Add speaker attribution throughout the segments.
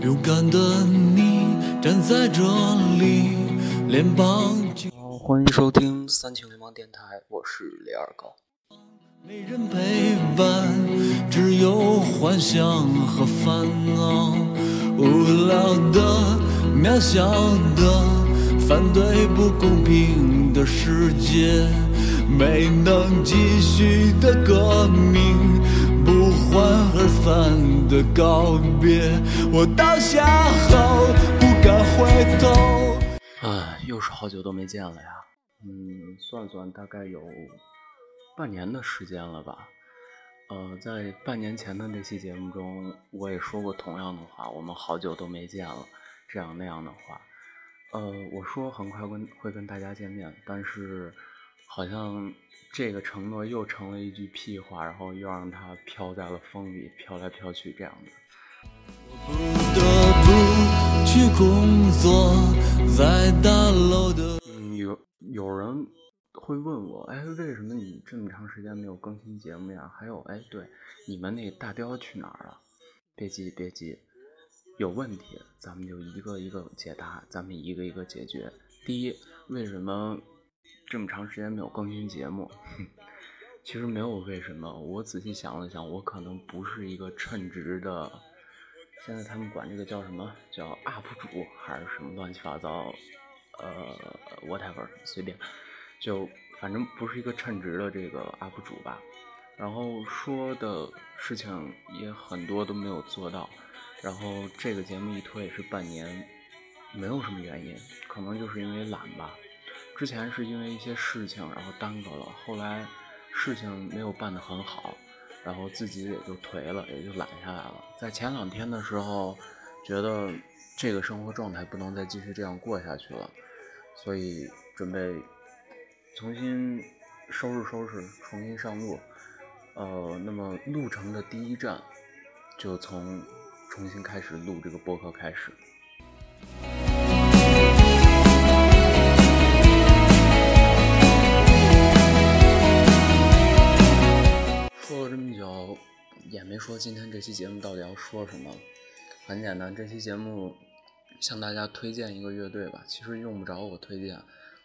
Speaker 1: 勇敢的你站在这里，脸庞
Speaker 2: 好，欢迎收听三情流氓电台，我是李二狗。
Speaker 1: 没人陪伴，只有幻想和烦恼。无聊的、渺小的，反对不公平的世界，没能继续的革命，不欢而散的告别。我倒下后不敢回头。
Speaker 2: 唉，又是好久都没见了呀。嗯，算算大概有半年的时间了吧。呃，在半年前的那期节目中，我也说过同样的话，我们好久都没见了，这样那样的话。呃，我说很快跟会跟大家见面，但是好像这个承诺又成了一句屁话，然后又让它飘在了风里，飘来飘去这样子。
Speaker 1: 不得不去工作，在大楼的。
Speaker 2: 嗯，有有人会问我，哎，为什么你这么长时间没有更新节目呀？还有，哎，对，你们那大雕去哪儿了？别急，别急，有问题咱们就一个一个解答，咱们一个一个解决。第一，为什么这么长时间没有更新节目？其实没有为什么，我仔细想了想，我可能不是一个称职的，现在他们管这个叫什么叫 UP 主还是什么乱七八糟，呃，whatever，随便。就反正不是一个称职的这个 UP 主吧，然后说的事情也很多都没有做到，然后这个节目一拖也是半年，没有什么原因，可能就是因为懒吧。之前是因为一些事情然后耽搁了，后来事情没有办得很好，然后自己也就颓了，也就懒下来了。在前两天的时候，觉得这个生活状态不能再继续这样过下去了，所以准备。重新收拾收拾，重新上路。呃，那么路程的第一站就从重新开始录这个播客开始。说今天这期节目到底要说什么。很简单，这期节目向大家推荐一个乐队吧。其实用不着我推荐，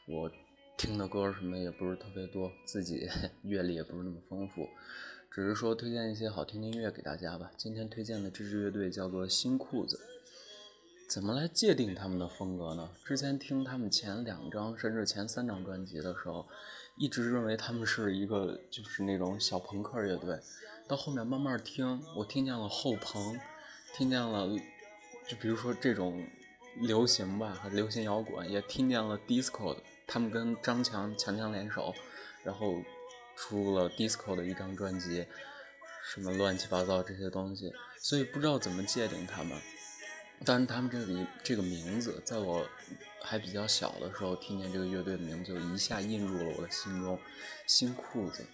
Speaker 2: 我。听的歌什么也不是特别多，自己 阅历也不是那么丰富，只是说推荐一些好听的音乐给大家吧。今天推荐的这支乐队叫做新裤子。怎么来界定他们的风格呢？之前听他们前两张甚至前三张专辑的时候，一直认为他们是一个就是那种小朋克乐队。到后面慢慢听，我听见了后朋，听见了就比如说这种流行吧，和流行摇滚，也听见了 disco。他们跟张强强强联手，然后出了 disco 的一张专辑，什么乱七八糟这些东西，所以不知道怎么界定他们。但是他们这里这个名字，在我还比较小的时候，听见这个乐队的名字，就一下印入了我的心中。新裤子，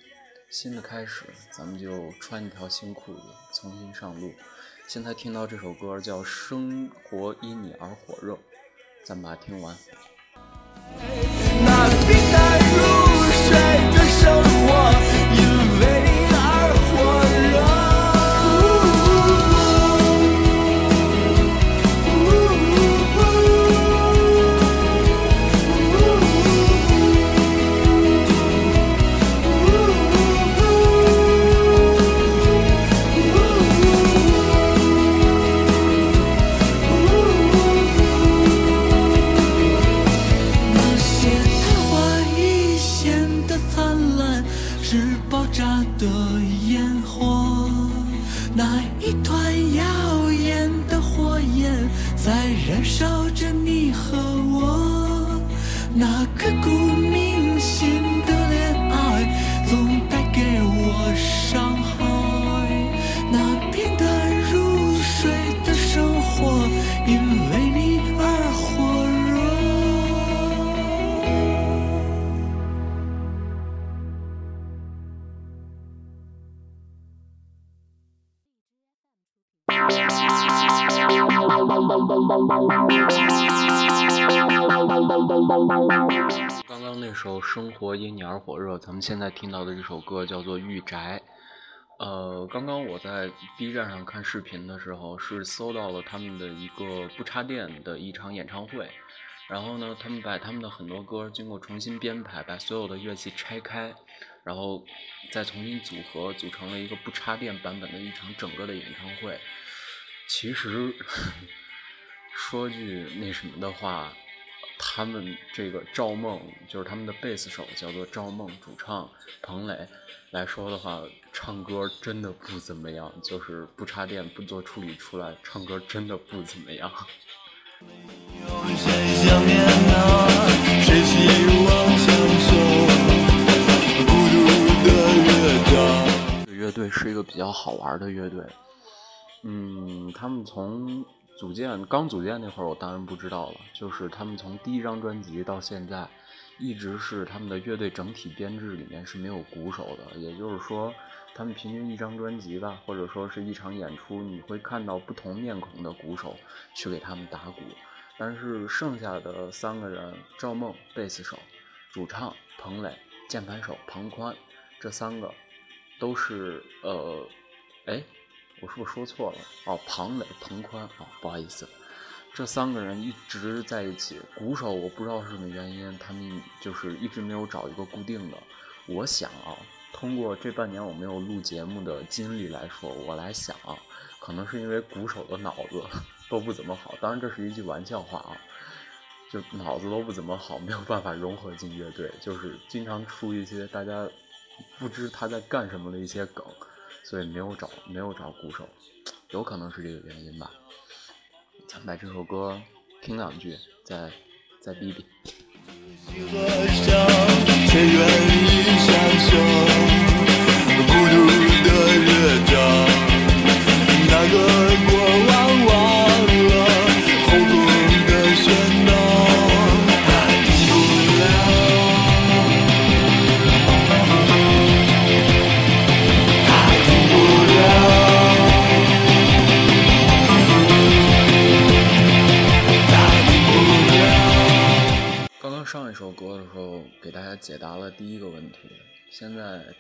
Speaker 2: 新的开始，咱们就穿一条新裤子，重新上路。现在听到这首歌叫《生活因你而火热》，咱们把它听完。刚刚那首《生活因你而火热》，咱们现在听到的这首歌叫做《御宅》。呃，刚刚我在 B 站上看视频的时候，是搜到了他们的一个不插电的一场演唱会。然后呢，他们把他们的很多歌经过重新编排，把所有的乐器拆开，然后再重新组合，组成了一个不插电版本的一场整个的演唱会。其实 说句那什么的话，他们这个赵梦就是他们的贝斯手，叫做赵梦，主唱彭磊来说的话。唱歌真的不怎么样，就是不插电不做处理出来，唱歌真的不怎么样。乐队是一个比较好玩的乐队，嗯，他们从组建刚组建那会儿，我当然不知道了，就是他们从第一张专辑到现在，一直是他们的乐队整体编制里面是没有鼓手的，也就是说。他们平均一张专辑吧，或者说是一场演出，你会看到不同面孔的鼓手去给他们打鼓，但是剩下的三个人，赵梦贝斯手，主唱彭磊，键盘手彭宽，这三个都是呃，哎，我是不是说错了？哦，庞磊、彭宽，哦，不好意思，这三个人一直在一起。鼓手我不知道是什么原因，他们就是一直没有找一个固定的。我想啊。通过这半年我没有录节目的经历来说，我来想啊，可能是因为鼓手的脑子都不怎么好。当然这是一句玩笑话啊，就脑子都不怎么好，没有办法融合进乐队，就是经常出一些大家不知他在干什么的一些梗，所以没有找没有找鼓手，有可能是这个原因吧。咱把这首歌听两句，再再逼逼。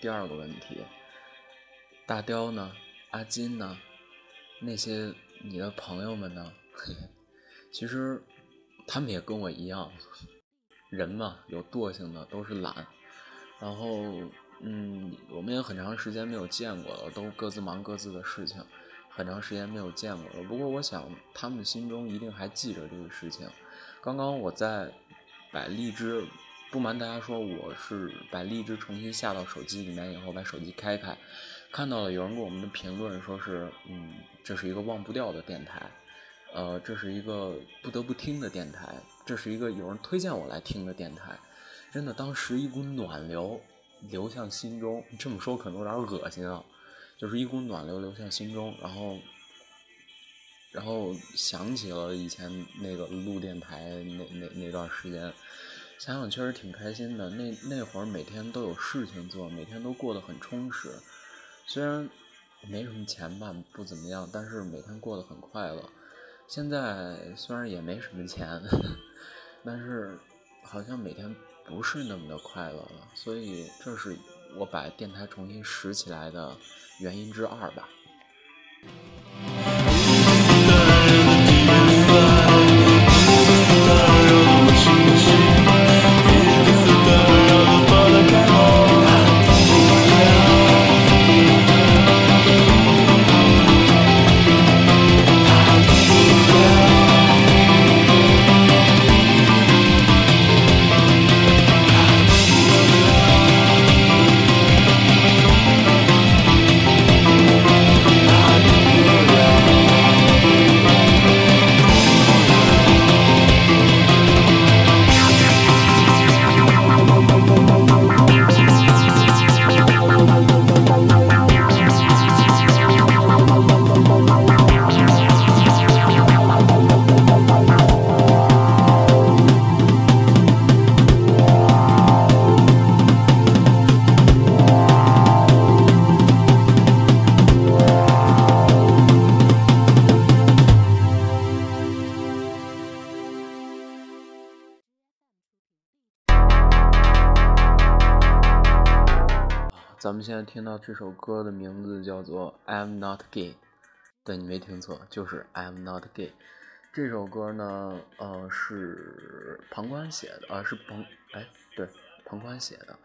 Speaker 2: 第二个问题，大雕呢？阿金呢？那些你的朋友们呢？其实他们也跟我一样，人嘛有惰性的都是懒，然后嗯，我们也很长时间没有见过了，都各自忙各自的事情，很长时间没有见过了。不过我想他们心中一定还记着这个事情。刚刚我在。把荔枝，不瞒大家说，我是把荔枝重新下到手机里面以后，把手机开开，看到了有人给我们的评论，说是，嗯，这是一个忘不掉的电台，呃，这是一个不得不听的电台，这是一个有人推荐我来听的电台，真的，当时一股暖流流向心中，这么说可能有点恶心啊，就是一股暖流流向心中，然后。然后想起了以前那个录电台那那那段时间，想想确实挺开心的。那那会儿每天都有事情做，每天都过得很充实。虽然没什么钱吧，不怎么样，但是每天过得很快乐。现在虽然也没什么钱，但是好像每天不是那么的快乐了。所以这是我把电台重新拾起来的原因之二吧。听到这首歌的名字叫做《I'm Not Gay》，对你没听错，就是 I'm Not Gay。这首歌呢，呃，是庞宽写的，呃，是庞，哎，对，庞宽写的。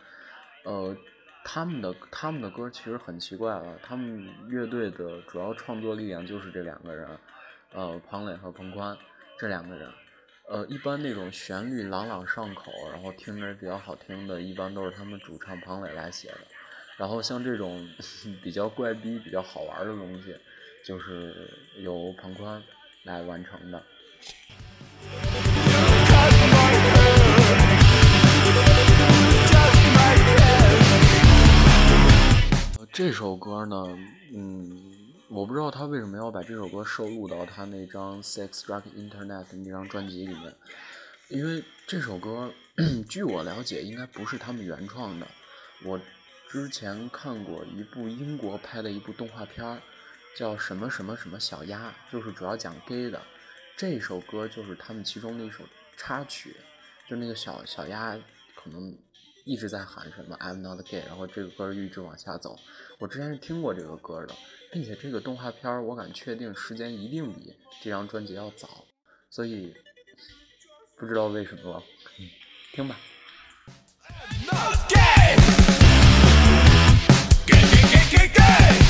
Speaker 2: 呃，他们的他们的歌其实很奇怪了，他们乐队的主要创作力量就是这两个人，呃，庞磊和庞宽这两个人。呃，一般那种旋律朗朗上口，然后听着比较好听的，一般都是他们主唱庞磊来写的。然后像这种 比较怪逼、比较好玩的东西，就是由庞宽来完成的。这首歌呢，嗯。我不知道他为什么要把这首歌收录到他那张《Sex Rock Internet》那张专辑里面，因为这首歌，据我了解，应该不是他们原创的。我之前看过一部英国拍的一部动画片，叫什么什么什么小鸭，就是主要讲 gay 的。这首歌就是他们其中的一首插曲，就那个小小鸭可能一直在喊什么 "I'm not gay"，然后这个歌一直往下走。我之前是听过这个歌的。并且这个动画片，我敢确定时间一定比这张专辑要早，所以不知道为什么，听吧。Kiki.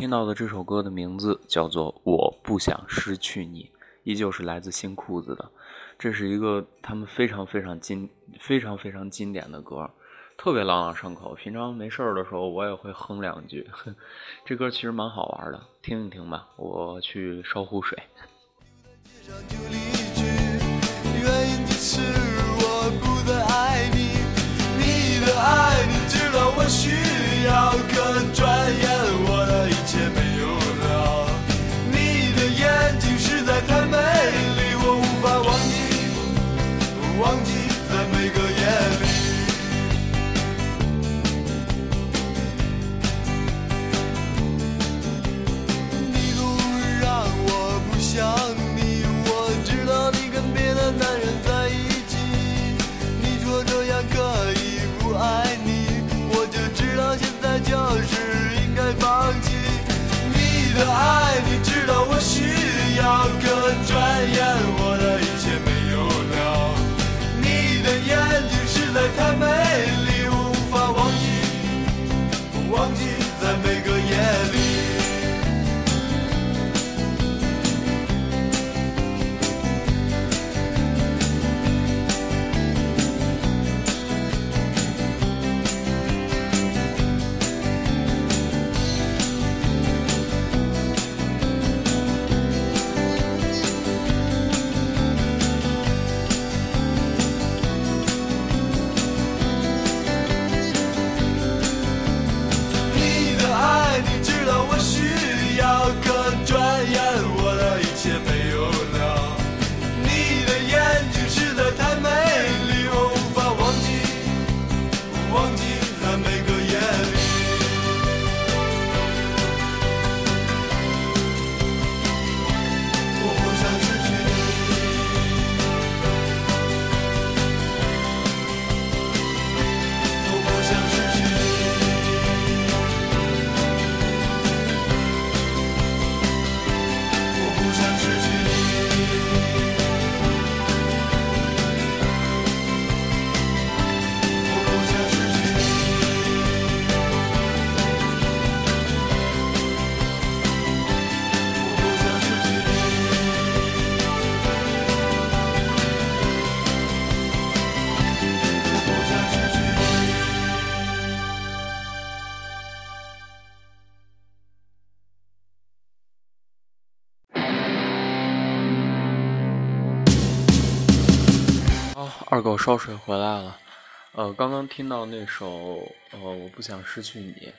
Speaker 2: 听到的这首歌的名字叫做《我不想失去你》，依旧是来自新裤子的。这是一个他们非常非常经、非常非常经典的歌，特别朗朗上口。平常没事儿的时候，我也会哼两句。这歌其实蛮好玩的，听一听吧。我去烧壶水。爱你知道我需要忘记在每个二狗烧水回来了。呃，刚刚听到那首呃，我不想失去你，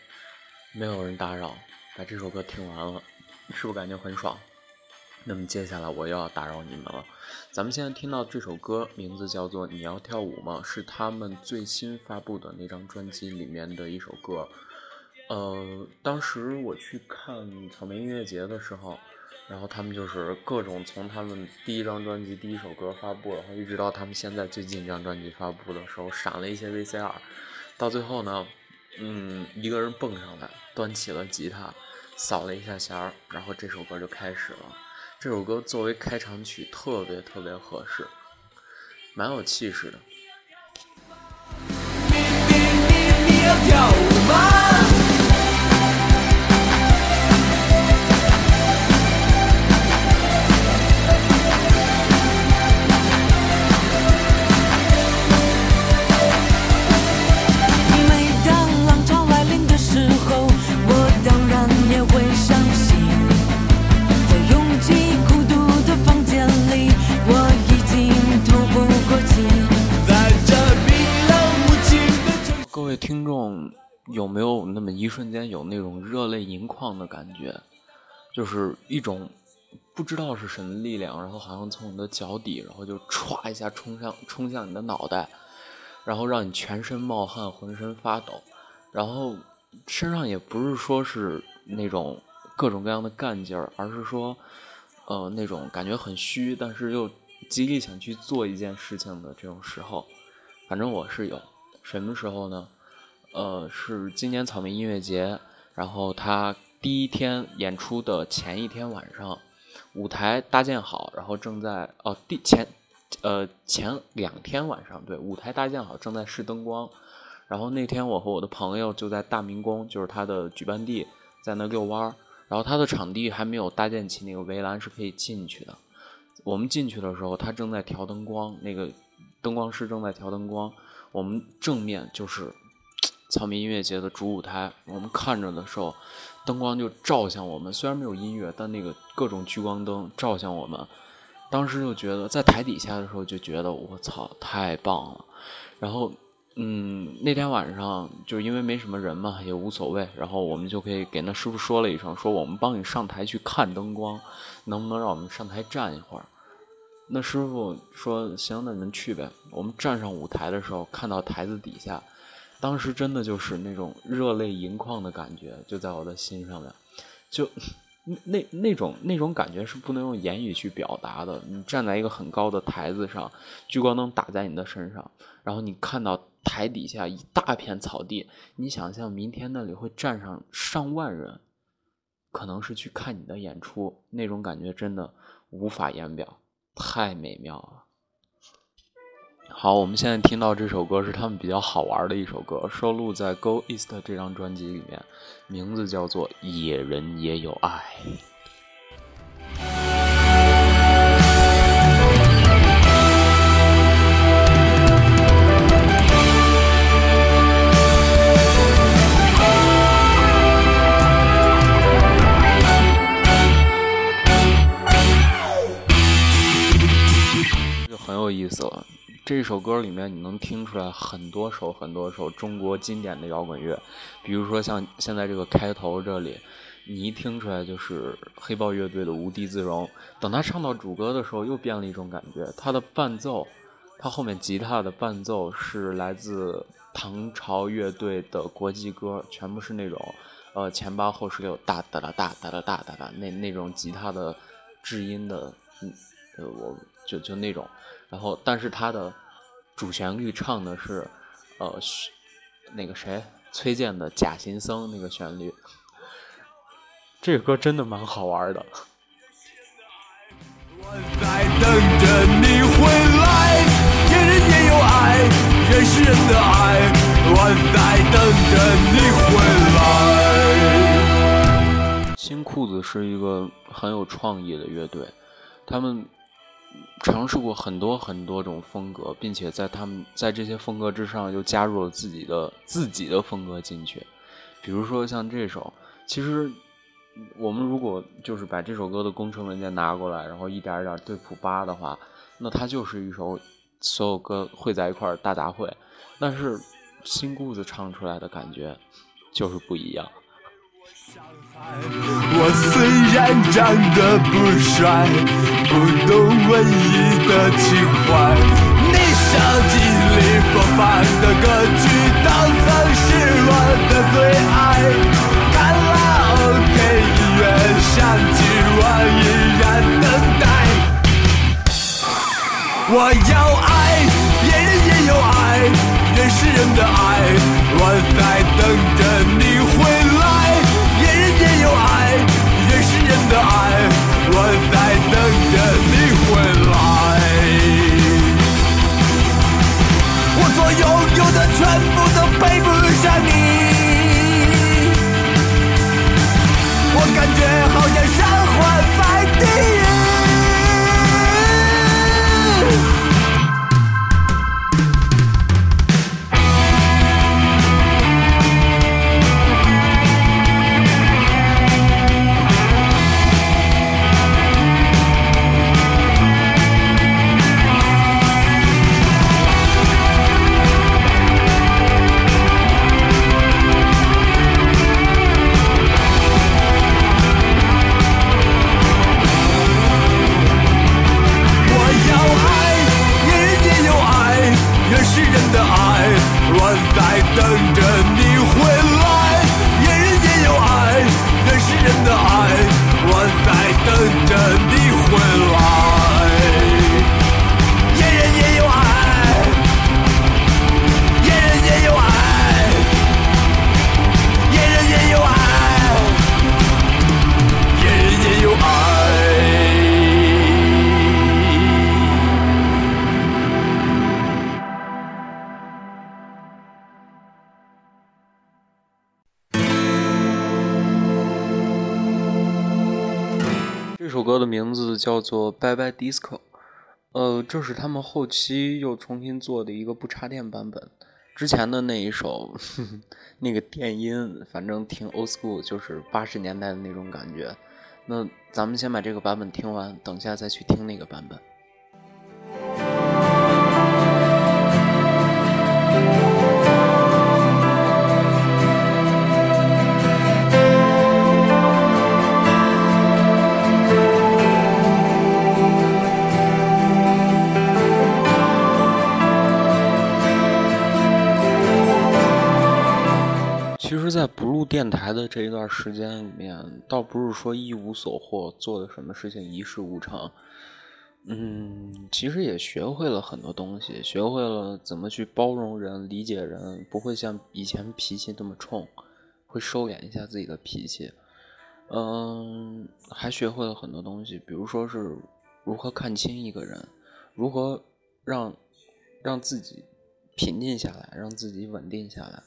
Speaker 2: 没有人打扰，把这首歌听完了，是不是感觉很爽？那么接下来我又要打扰你们了。咱们现在听到这首歌名字叫做《你要跳舞吗》，是他们最新发布的那张专辑里面的一首歌。呃，当时我去看草莓音乐节的时候。然后他们就是各种从他们第一张专辑第一首歌发布，然后一直到他们现在最近这张专辑发布的时候，闪了一些 VCR，到最后呢，嗯，一个人蹦上来，端起了吉他，扫了一下弦，然后这首歌就开始了。这首歌作为开场曲特别特别合适，蛮有气势的。听有没有那么一瞬间有那种热泪盈眶的感觉？就是一种不知道是什么力量，然后好像从你的脚底，然后就歘一下冲向冲向你的脑袋，然后让你全身冒汗，浑身发抖，然后身上也不是说是那种各种各样的干劲儿，而是说呃那种感觉很虚，但是又极力想去做一件事情的这种时候，反正我是有。什么时候呢？呃，是今年草莓音乐节，然后他第一天演出的前一天晚上，舞台搭建好，然后正在哦，第前，呃，前两天晚上，对，舞台搭建好，正在试灯光，然后那天我和我的朋友就在大明宫，就是他的举办地，在那遛弯儿，然后他的场地还没有搭建起那个围栏是可以进去的，我们进去的时候，他正在调灯光，那个灯光师正在调灯光，我们正面就是。草莓音乐节的主舞台，我们看着的时候，灯光就照向我们。虽然没有音乐，但那个各种聚光灯照向我们，当时就觉得在台底下的时候就觉得我操，太棒了。然后，嗯，那天晚上就是因为没什么人嘛，也无所谓。然后我们就可以给那师傅说了一声，说我们帮你上台去看灯光，能不能让我们上台站一会儿？那师傅说行，那你们去呗。我们站上舞台的时候，看到台子底下。当时真的就是那种热泪盈眶的感觉，就在我的心上面，就那那种那种感觉是不能用言语去表达的。你站在一个很高的台子上，聚光灯打在你的身上，然后你看到台底下一大片草地，你想象明天那里会站上上万人，可能是去看你的演出，那种感觉真的无法言表，太美妙了。好，我们现在听到这首歌是他们比较好玩的一首歌，收录在《Go East》这张专辑里面，名字叫做《野人也有爱》。这首歌里面，你能听出来很多首很多首中国经典的摇滚乐，比如说像现在这个开头这里，你一听出来就是黑豹乐队的《无地自容》。等他唱到主歌的时候，又变了一种感觉。他的伴奏，他后面吉他的伴奏是来自唐朝乐队的国际歌，全部是那种呃前八后十六，哒哒哒哒哒哒哒哒那那种吉他的制音的，嗯，呃，我就就那种。然后，但是它的主旋律唱的是，呃，那个谁，崔健的《假行僧》那个旋律。这个歌真的蛮好玩的。
Speaker 1: 我在等着你回来，天人也有爱，人是人的爱，我在等着你回来
Speaker 2: 新裤子是一个很有创意的乐队，他们。尝试过很多很多种风格，并且在他们在这些风格之上又加入了自己的自己的风格进去。比如说像这首，其实我们如果就是把这首歌的工程文件拿过来，然后一点一点对谱扒的话，那它就是一首所有歌汇在一块大杂烩，但是新裤子唱出来的感觉就是不一样。
Speaker 1: 我虽然长得不帅，不懂文艺的情怀，你手机里播放的歌曲都曾是我的最爱。卡拉 OK 音乐响起，我依然等待。我要爱，也人也有爱，原始人的爱，我在等着你回。有爱，也是人的爱，我在等着你回来。我所拥有的全部都配不上你。我感觉好像生活在地
Speaker 2: 这首歌的名字叫做《Bye Bye Disco》，呃，这是他们后期又重新做的一个不插电版本。之前的那一首，呵呵那个电音，反正听 old school，就是八十年代的那种感觉。那咱们先把这个版本听完，等下再去听那个版本。其实，在不录电台的这一段时间里面，倒不是说一无所获，做的什么事情一事无成。嗯，其实也学会了很多东西，学会了怎么去包容人、理解人，不会像以前脾气那么冲，会收敛一下自己的脾气。嗯，还学会了很多东西，比如说是如何看清一个人，如何让让自己平静下来，让自己稳定下来，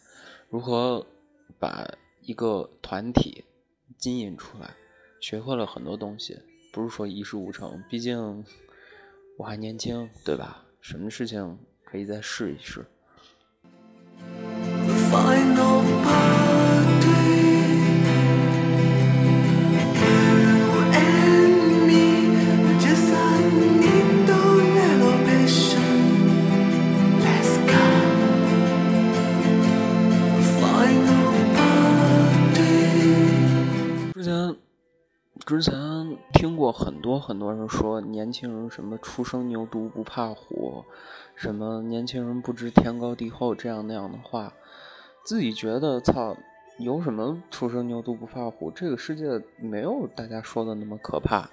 Speaker 2: 如何把一个团体经营出来，学会了很多东西，不是说一事无成，毕竟我还年轻，对吧？什么事情可以再试一试。之前听过很多很多人说年轻人什么初生牛犊不怕虎，什么年轻人不知天高地厚这样那样的话，自己觉得操，有什么初生牛犊不怕虎？这个世界没有大家说的那么可怕，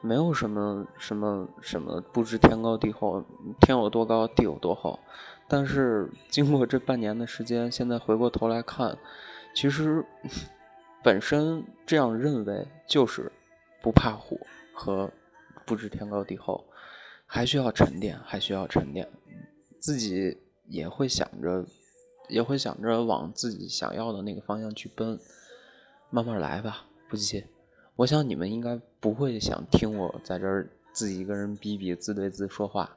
Speaker 2: 没有什么什么什么不知天高地厚，天有多高地有多厚。但是经过这半年的时间，现在回过头来看，其实 本身这样认为就是不怕虎和不知天高地厚，还需要沉淀，还需要沉淀，自己也会想着，也会想着往自己想要的那个方向去奔，慢慢来吧，不急。我想你们应该不会想听我在这儿自己一个人逼逼自对自说话，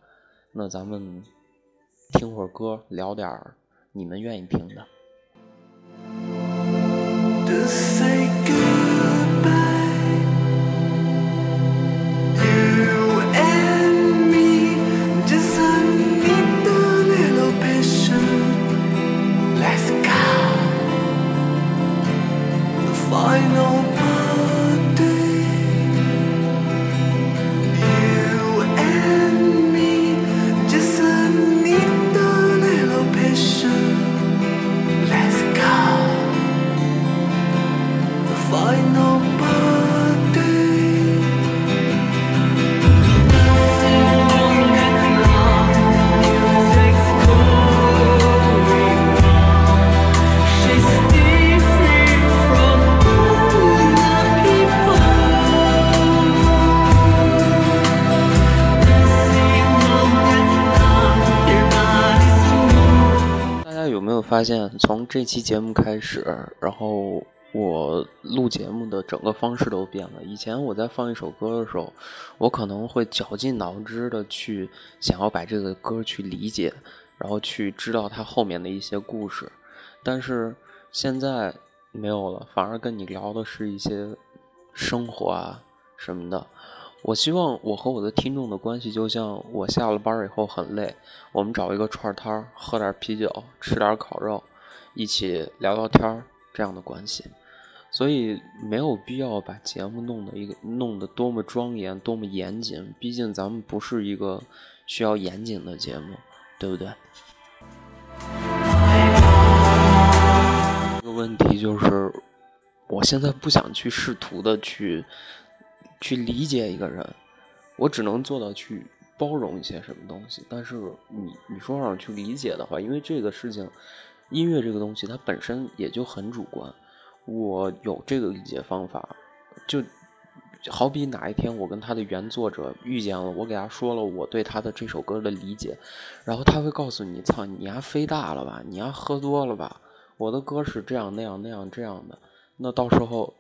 Speaker 2: 那咱们听会儿歌，聊点儿你们愿意听的。发现，从这期节目开始，然后我录节目的整个方式都变了。以前我在放一首歌的时候，我可能会绞尽脑汁的去想要把这个歌去理解，然后去知道它后面的一些故事。但是现在没有了，反而跟你聊的是一些生活啊什么的。我希望我和我的听众的关系，就像我下了班以后很累，我们找一个串摊儿，喝点啤酒，吃点烤肉，一起聊聊天儿这样的关系。所以没有必要把节目弄得一个弄得多么庄严，多么严谨。毕竟咱们不是一个需要严谨的节目，对不对？这个问题就是，我现在不想去试图的去。去理解一个人，我只能做到去包容一些什么东西。但是你你说让我去理解的话，因为这个事情，音乐这个东西它本身也就很主观。我有这个理解方法，就好比哪一天我跟他的原作者遇见了，我给他说了我对他的这首歌的理解，然后他会告诉你：“操，你丫飞大了吧？你丫喝多了吧？我的歌是这样那样那样这样的。”那到时候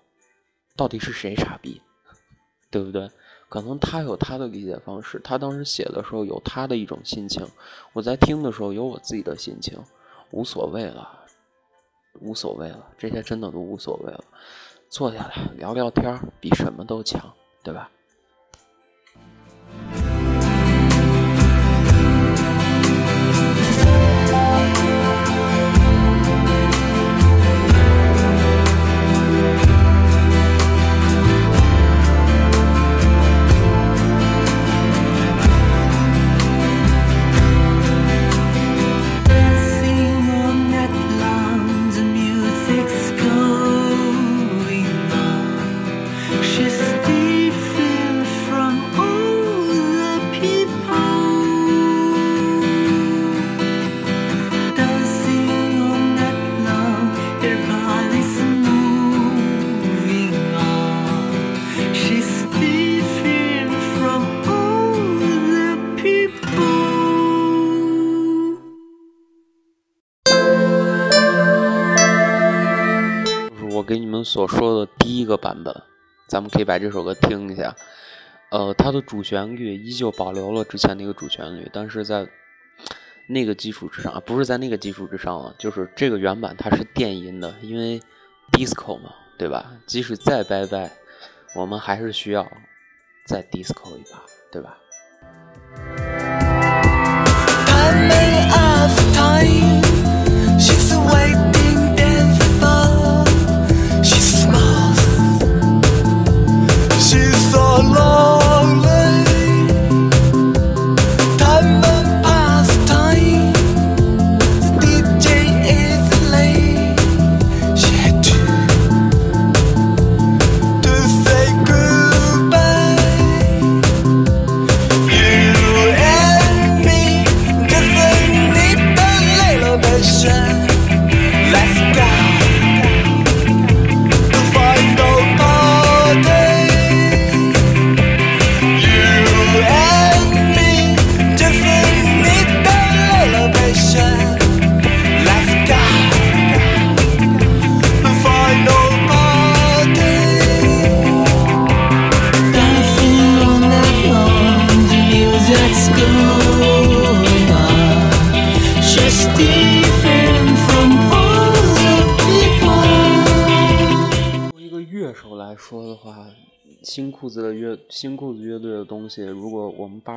Speaker 2: 到底是谁傻逼？对不对？可能他有他的理解方式，他当时写的时候有他的一种心情，我在听的时候有我自己的心情，无所谓了，无所谓了，这些真的都无所谓了。坐下来聊聊天比什么都强，对吧？所说的第一个版本，咱们可以把这首歌听一下。呃，它的主旋律依旧保留了之前那个主旋律，但是在那个基础之上啊，不是在那个基础之上了，就是这个原版它是电音的，因为 disco 嘛，对吧？即使再拜拜，我们还是需要再 disco 一把，对吧？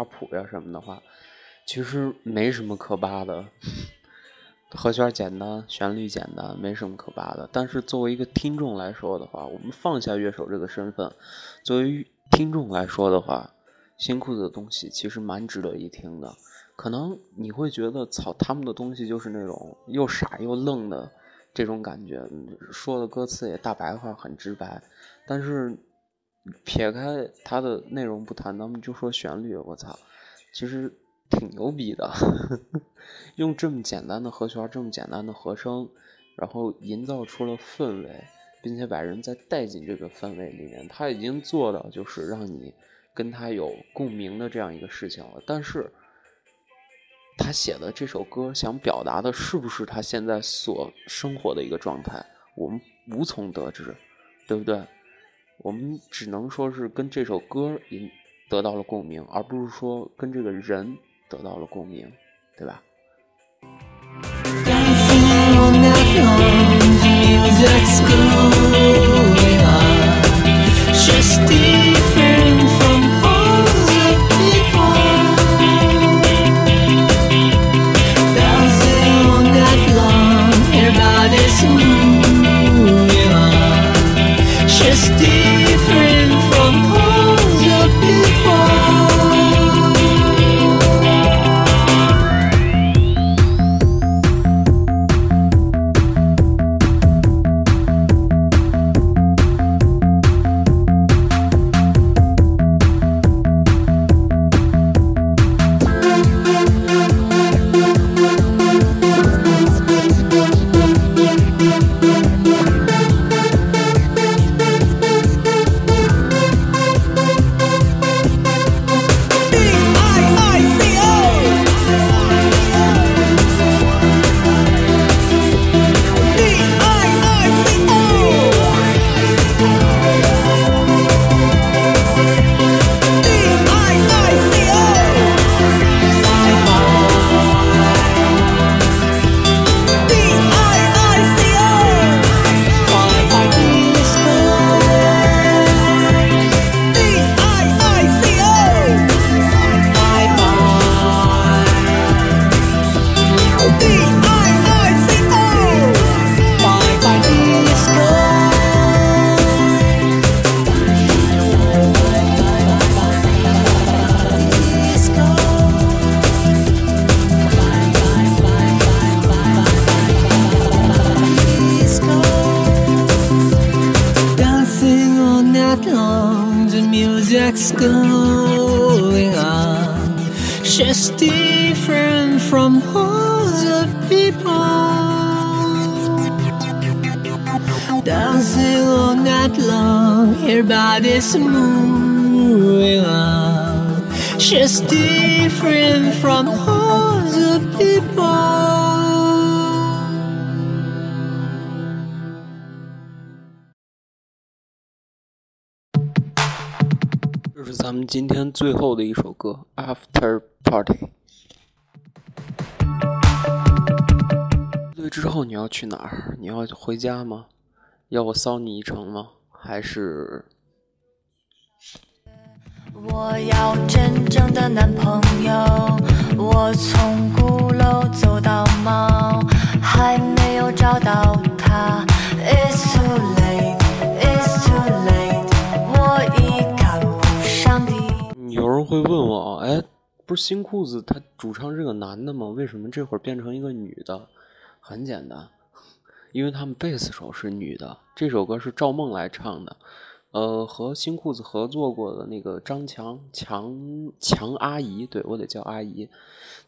Speaker 2: 谱呀什么的话，其实没什么可扒的，和弦简单，旋律简单，没什么可扒的。但是作为一个听众来说的话，我们放下乐手这个身份，作为听众来说的话，新裤子的东西其实蛮值得一听的。可能你会觉得，操，他们的东西就是那种又傻又愣的这种感觉，说的歌词也大白话，很直白，但是。撇开它的内容不谈，咱们就说旋律。我操，其实挺牛逼的呵 呵，用这么简单的和弦，这么简单的和声，然后营造出了氛围，并且把人再带进这个氛围里面，他已经做到就是让你跟他有共鸣的这样一个事情了。但是他写的这首歌想表达的是不是他现在所生活的一个状态，我们无从得知，对不对？我们只能说是跟这首歌引得到了共鸣，而不是说跟这个人得到了共鸣，对吧？今天最后的一首歌《After Party》。对，之后你要去哪儿？你要回家吗？要我捎你一程吗？还是
Speaker 3: 我要真正的男朋友，我从鼓楼走到猫，还没有找到
Speaker 2: 新裤子他主唱是个男的吗？为什么这会儿变成一个女的？很简单，因为他们贝斯手是女的。这首歌是赵梦来唱的，呃，和新裤子合作过的那个张强强强阿姨，对我得叫阿姨，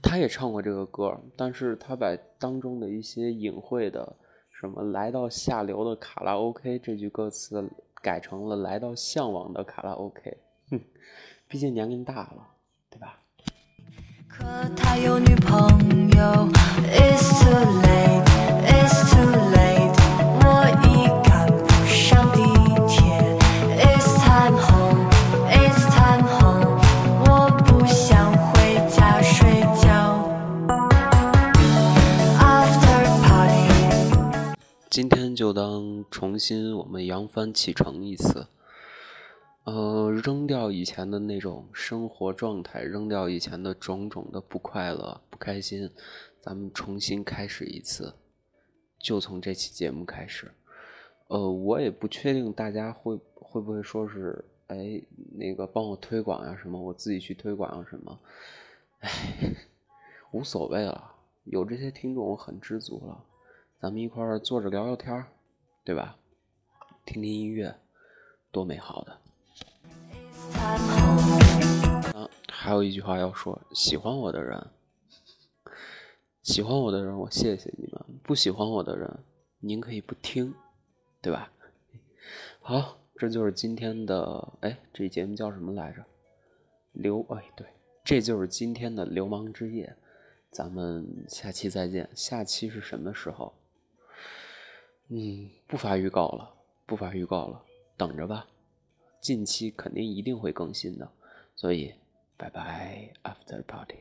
Speaker 2: 她也唱过这个歌，但是她把当中的一些隐晦的什么来到下流的卡拉 OK 这句歌词改成了来到向往的卡拉 OK，哼，毕竟年龄大了，对吧？今天就当重新我们扬帆启程一次，呃，扔掉以前的那种生活状态，扔掉以前的种种的不快乐、不开心，咱们重新开始一次，就从这期节目开始。呃，我也不确定大家会会不会说是，哎，那个帮我推广呀、什么，我自己去推广啊什么，哎，无所谓了，有这些听众我很知足了。咱们一块儿坐着聊聊天，对吧？听听音乐，多美好的！还有一句话要说：喜欢我的人，喜欢我的人，我谢谢你们；不喜欢我的人，您可以不听，对吧？好，这就是今天的，哎，这节目叫什么来着？流，哎，对，这就是今天的流氓之夜。咱们下期再见。下期是什么时候？嗯，不发预告了，不发预告了，等着吧。近期肯定一定会更新的，所以拜拜，After Party。